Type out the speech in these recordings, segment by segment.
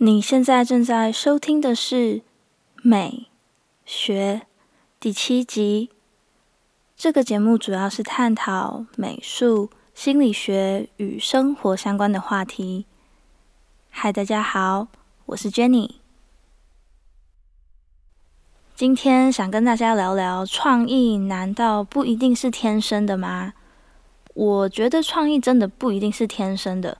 你现在正在收听的是《美学》第七集。这个节目主要是探讨美术、心理学与生活相关的话题。嗨，大家好，我是 Jenny。今天想跟大家聊聊创意，难道不一定是天生的吗？我觉得创意真的不一定是天生的。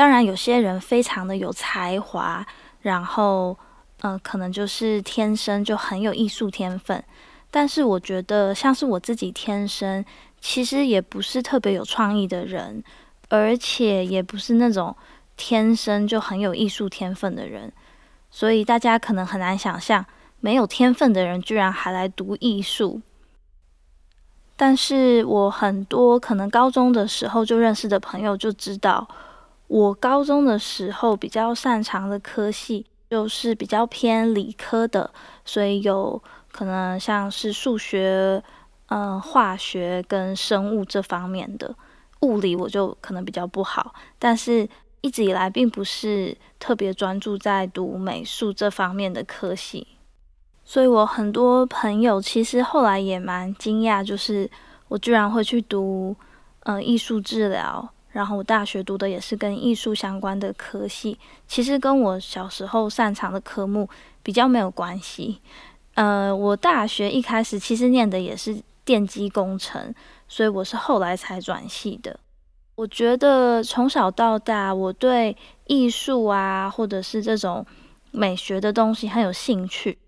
当然，有些人非常的有才华，然后，呃，可能就是天生就很有艺术天分。但是，我觉得像是我自己天生，其实也不是特别有创意的人，而且也不是那种天生就很有艺术天分的人。所以，大家可能很难想象，没有天分的人居然还来读艺术。但是我很多可能高中的时候就认识的朋友就知道。我高中的时候比较擅长的科系就是比较偏理科的，所以有可能像是数学、嗯化学跟生物这方面的。物理我就可能比较不好，但是一直以来并不是特别专注在读美术这方面的科系，所以我很多朋友其实后来也蛮惊讶，就是我居然会去读嗯艺术治疗。然后我大学读的也是跟艺术相关的科系，其实跟我小时候擅长的科目比较没有关系。呃，我大学一开始其实念的也是电机工程，所以我是后来才转系的。我觉得从小到大，我对艺术啊，或者是这种美学的东西很有兴趣。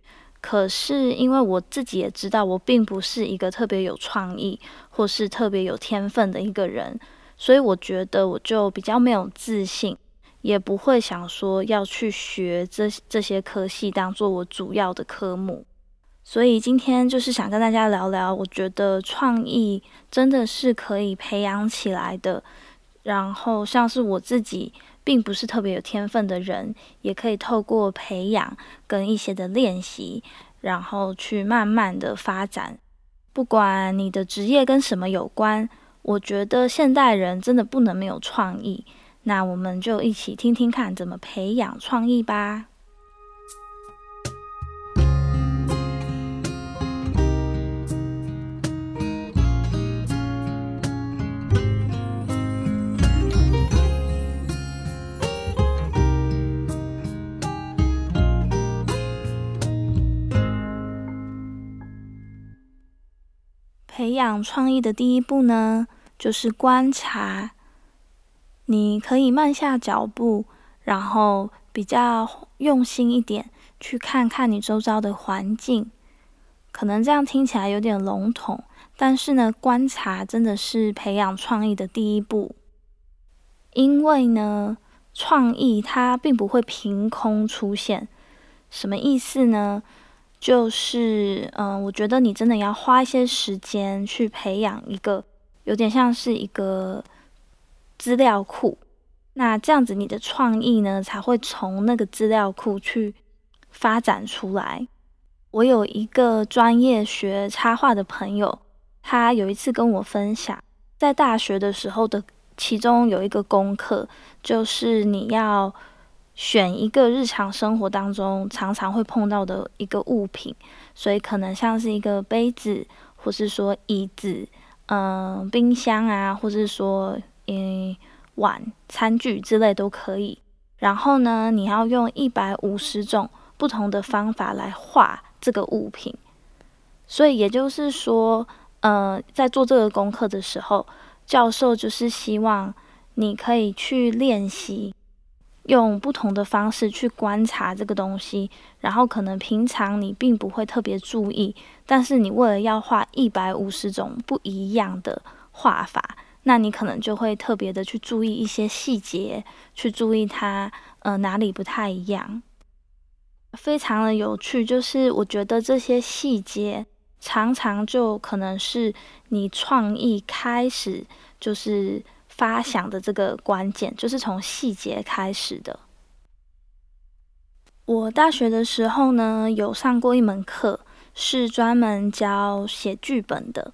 可是因为我自己也知道，我并不是一个特别有创意或是特别有天分的一个人。所以我觉得我就比较没有自信，也不会想说要去学这这些科系当做我主要的科目。所以今天就是想跟大家聊聊，我觉得创意真的是可以培养起来的。然后像是我自己并不是特别有天分的人，也可以透过培养跟一些的练习，然后去慢慢的发展。不管你的职业跟什么有关。我觉得现代人真的不能没有创意，那我们就一起听听看怎么培养创意吧。培养创意的第一步呢，就是观察。你可以慢下脚步，然后比较用心一点，去看看你周遭的环境。可能这样听起来有点笼统，但是呢，观察真的是培养创意的第一步。因为呢，创意它并不会凭空出现。什么意思呢？就是，嗯，我觉得你真的要花一些时间去培养一个，有点像是一个资料库。那这样子，你的创意呢才会从那个资料库去发展出来。我有一个专业学插画的朋友，他有一次跟我分享，在大学的时候的其中有一个功课，就是你要。选一个日常生活当中常常会碰到的一个物品，所以可能像是一个杯子，或是说椅子，嗯，冰箱啊，或是说嗯碗、餐具之类都可以。然后呢，你要用一百五十种不同的方法来画这个物品。所以也就是说，呃，在做这个功课的时候，教授就是希望你可以去练习。用不同的方式去观察这个东西，然后可能平常你并不会特别注意，但是你为了要画一百五十种不一样的画法，那你可能就会特别的去注意一些细节，去注意它呃哪里不太一样，非常的有趣。就是我觉得这些细节常常就可能是你创意开始就是。发想的这个关键就是从细节开始的。我大学的时候呢，有上过一门课，是专门教写剧本的。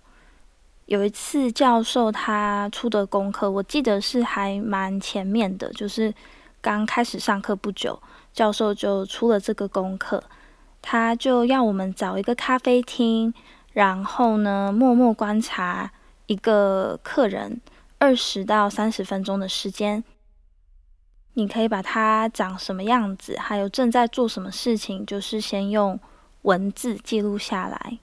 有一次教授他出的功课，我记得是还蛮前面的，就是刚开始上课不久，教授就出了这个功课，他就要我们找一个咖啡厅，然后呢，默默观察一个客人二十到三十分钟的时间。你可以把他长什么样子，还有正在做什么事情，就是先用文字记录下来。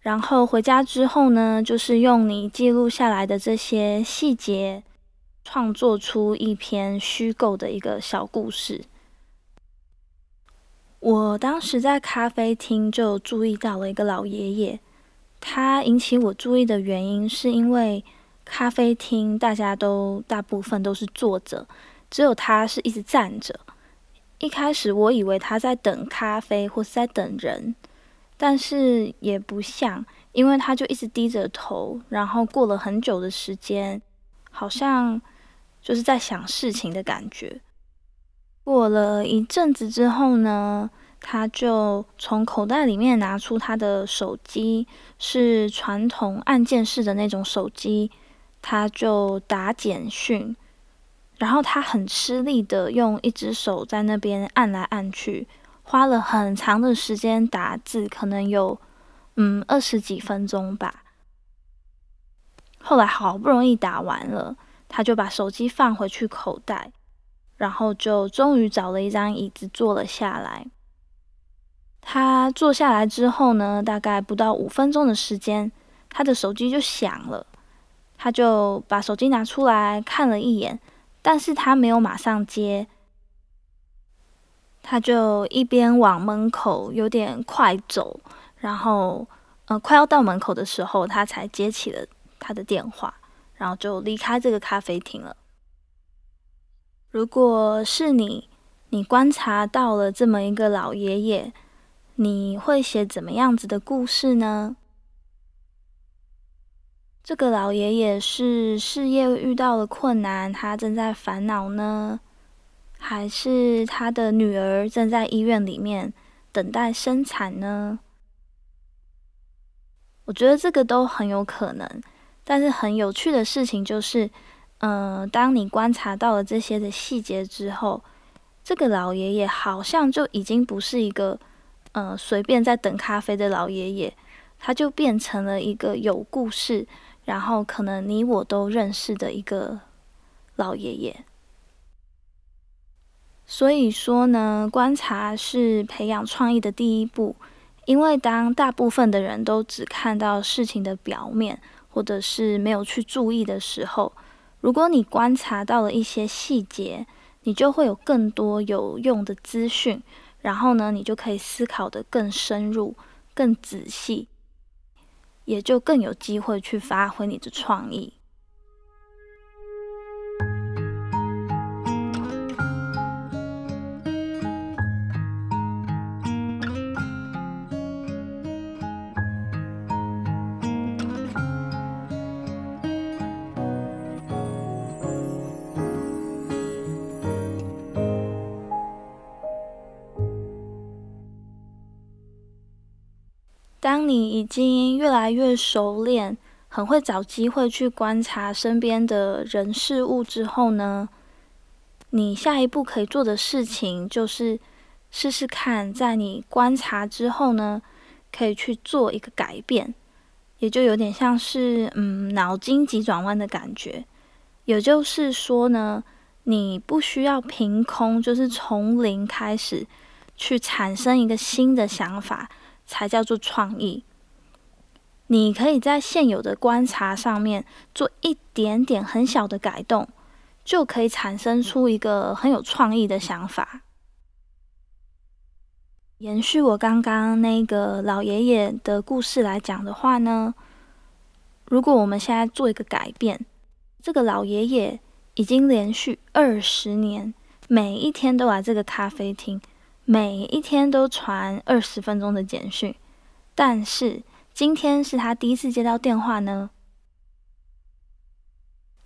然后回家之后呢，就是用你记录下来的这些细节。创作出一篇虚构的一个小故事。我当时在咖啡厅就注意到了一个老爷爷，他引起我注意的原因是因为咖啡厅大家都大部分都是坐着，只有他是一直站着。一开始我以为他在等咖啡或是在等人，但是也不像，因为他就一直低着头，然后过了很久的时间，好像。就是在想事情的感觉。过了一阵子之后呢，他就从口袋里面拿出他的手机，是传统按键式的那种手机，他就打简讯，然后他很吃力的用一只手在那边按来按去，花了很长的时间打字，可能有嗯二十几分钟吧。后来好不容易打完了。他就把手机放回去口袋，然后就终于找了一张椅子坐了下来。他坐下来之后呢，大概不到五分钟的时间，他的手机就响了。他就把手机拿出来看了一眼，但是他没有马上接，他就一边往门口有点快走，然后呃快要到门口的时候，他才接起了他的电话。然后就离开这个咖啡厅了。如果是你，你观察到了这么一个老爷爷，你会写怎么样子的故事呢？这个老爷爷是事业遇到了困难，他正在烦恼呢，还是他的女儿正在医院里面等待生产呢？我觉得这个都很有可能。但是很有趣的事情就是，嗯，当你观察到了这些的细节之后，这个老爷爷好像就已经不是一个，嗯，随便在等咖啡的老爷爷，他就变成了一个有故事，然后可能你我都认识的一个老爷爷。所以说呢，观察是培养创意的第一步，因为当大部分的人都只看到事情的表面。或者是没有去注意的时候，如果你观察到了一些细节，你就会有更多有用的资讯，然后呢，你就可以思考的更深入、更仔细，也就更有机会去发挥你的创意。当你已经越来越熟练，很会找机会去观察身边的人事物之后呢，你下一步可以做的事情就是试试看，在你观察之后呢，可以去做一个改变，也就有点像是嗯脑筋急转弯的感觉。也就是说呢，你不需要凭空就是从零开始去产生一个新的想法。才叫做创意。你可以在现有的观察上面做一点点很小的改动，就可以产生出一个很有创意的想法。延续我刚刚那个老爷爷的故事来讲的话呢，如果我们现在做一个改变，这个老爷爷已经连续二十年每一天都来这个咖啡厅。每一天都传二十分钟的简讯，但是今天是他第一次接到电话呢。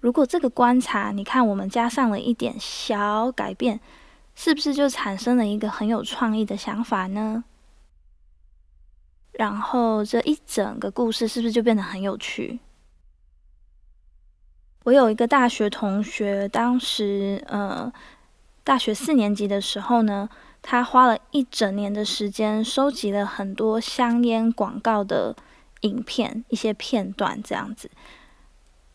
如果这个观察，你看我们加上了一点小改变，是不是就产生了一个很有创意的想法呢？然后这一整个故事是不是就变得很有趣？我有一个大学同学，当时呃。大学四年级的时候呢，他花了一整年的时间，收集了很多香烟广告的影片，一些片段这样子。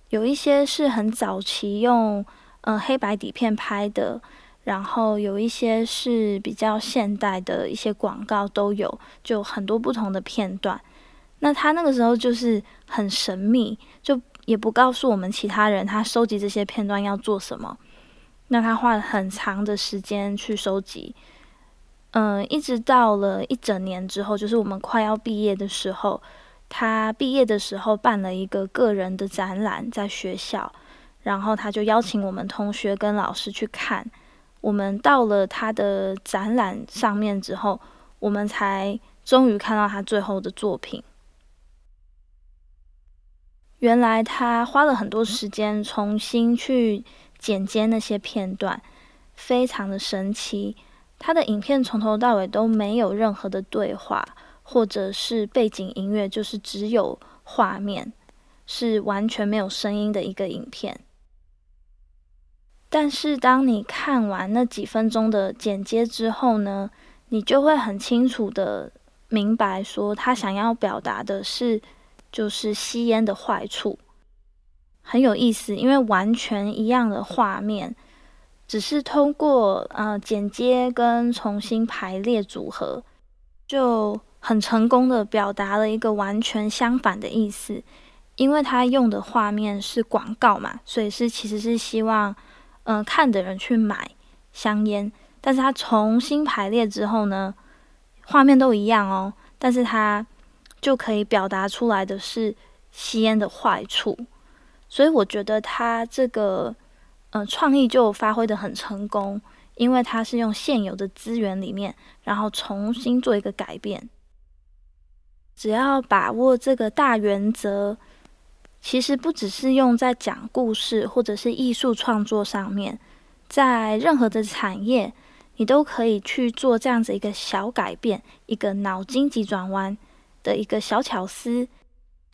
有一些是很早期用呃黑白底片拍的，然后有一些是比较现代的一些广告都有，就很多不同的片段。那他那个时候就是很神秘，就也不告诉我们其他人他收集这些片段要做什么。那他花了很长的时间去收集，嗯，一直到了一整年之后，就是我们快要毕业的时候，他毕业的时候办了一个个人的展览在学校，然后他就邀请我们同学跟老师去看。我们到了他的展览上面之后，我们才终于看到他最后的作品。原来他花了很多时间重新去。剪接那些片段非常的神奇，他的影片从头到尾都没有任何的对话，或者是背景音乐，就是只有画面，是完全没有声音的一个影片。但是当你看完那几分钟的剪接之后呢，你就会很清楚的明白，说他想要表达的是，就是吸烟的坏处。很有意思，因为完全一样的画面，只是通过呃剪接跟重新排列组合，就很成功的表达了一个完全相反的意思。因为他用的画面是广告嘛，所以是其实是希望嗯看的人去买香烟，但是他重新排列之后呢，画面都一样哦，但是他就可以表达出来的是吸烟的坏处。所以我觉得他这个，呃，创意就发挥的很成功，因为它是用现有的资源里面，然后重新做一个改变。只要把握这个大原则，其实不只是用在讲故事或者是艺术创作上面，在任何的产业，你都可以去做这样子一个小改变，一个脑筋急转弯的一个小巧思。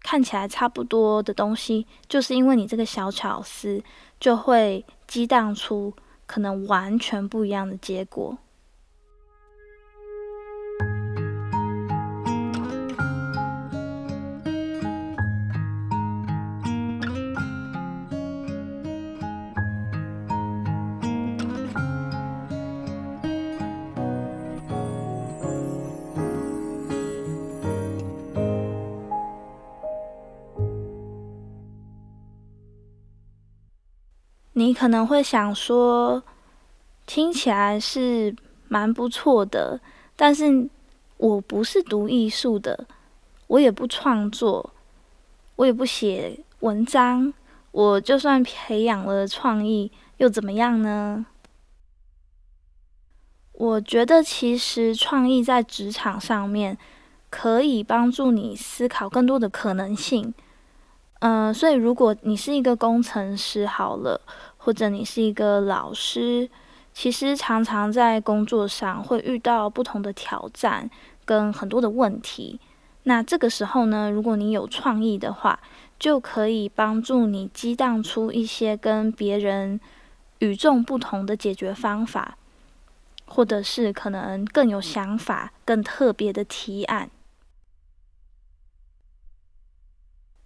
看起来差不多的东西，就是因为你这个小巧思，就会激荡出可能完全不一样的结果。你可能会想说，听起来是蛮不错的，但是我不是读艺术的，我也不创作，我也不写文章，我就算培养了创意又怎么样呢？我觉得其实创意在职场上面可以帮助你思考更多的可能性。嗯，所以如果你是一个工程师，好了。或者你是一个老师，其实常常在工作上会遇到不同的挑战跟很多的问题。那这个时候呢，如果你有创意的话，就可以帮助你激荡出一些跟别人与众不同的解决方法，或者是可能更有想法、更特别的提案。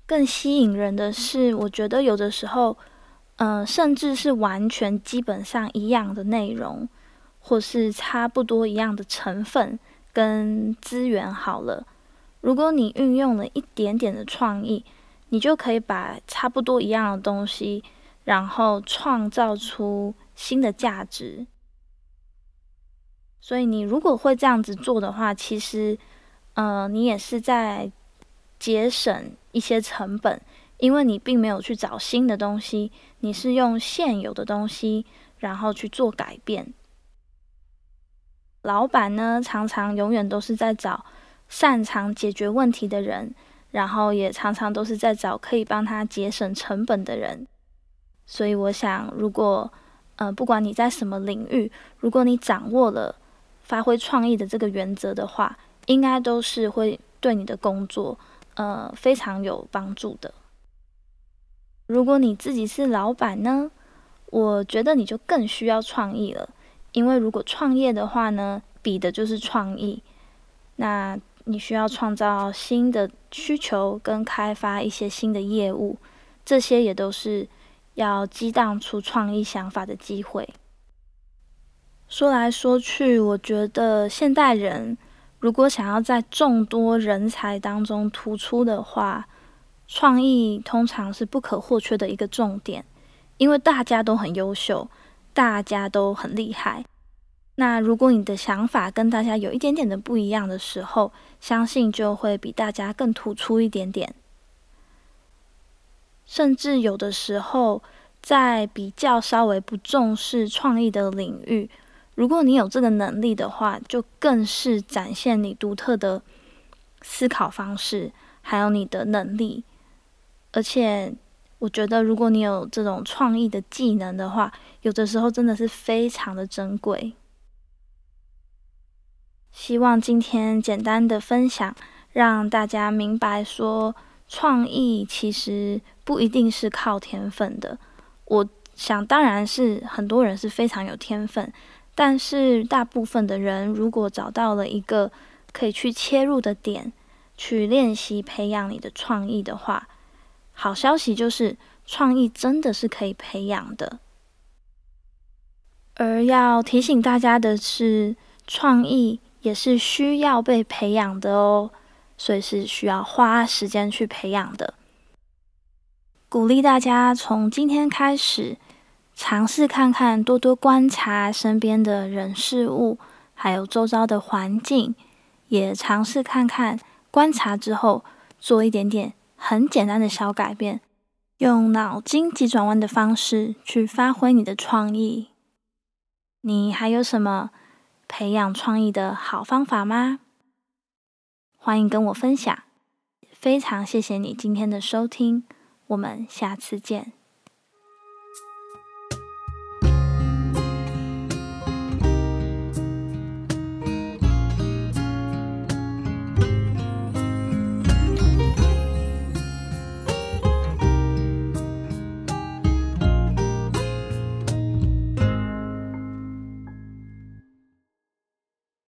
更吸引人的是，我觉得有的时候。嗯，甚至是完全基本上一样的内容，或是差不多一样的成分跟资源。好了，如果你运用了一点点的创意，你就可以把差不多一样的东西，然后创造出新的价值。所以，你如果会这样子做的话，其实，嗯，你也是在节省一些成本。因为你并没有去找新的东西，你是用现有的东西，然后去做改变。老板呢，常常永远都是在找擅长解决问题的人，然后也常常都是在找可以帮他节省成本的人。所以，我想，如果呃，不管你在什么领域，如果你掌握了发挥创意的这个原则的话，应该都是会对你的工作呃非常有帮助的。如果你自己是老板呢，我觉得你就更需要创意了，因为如果创业的话呢，比的就是创意。那你需要创造新的需求，跟开发一些新的业务，这些也都是要激荡出创意想法的机会。说来说去，我觉得现代人如果想要在众多人才当中突出的话，创意通常是不可或缺的一个重点，因为大家都很优秀，大家都很厉害。那如果你的想法跟大家有一点点的不一样的时候，相信就会比大家更突出一点点。甚至有的时候，在比较稍微不重视创意的领域，如果你有这个能力的话，就更是展现你独特的思考方式，还有你的能力。而且，我觉得如果你有这种创意的技能的话，有的时候真的是非常的珍贵。希望今天简单的分享，让大家明白说，创意其实不一定是靠天分的。我想，当然是很多人是非常有天分，但是大部分的人如果找到了一个可以去切入的点，去练习培养你的创意的话，好消息就是，创意真的是可以培养的。而要提醒大家的是，创意。也是需要被培养的哦，所以是需要花时间去培养的。鼓励大家从今天开始尝试看看，多多观察身边的人事物，还有周遭的环境，也尝试看看观察之后做一点点很简单的小改变，用脑筋急转弯的方式去发挥你的创意。你还有什么？培养创意的好方法吗？欢迎跟我分享。非常谢谢你今天的收听，我们下次见。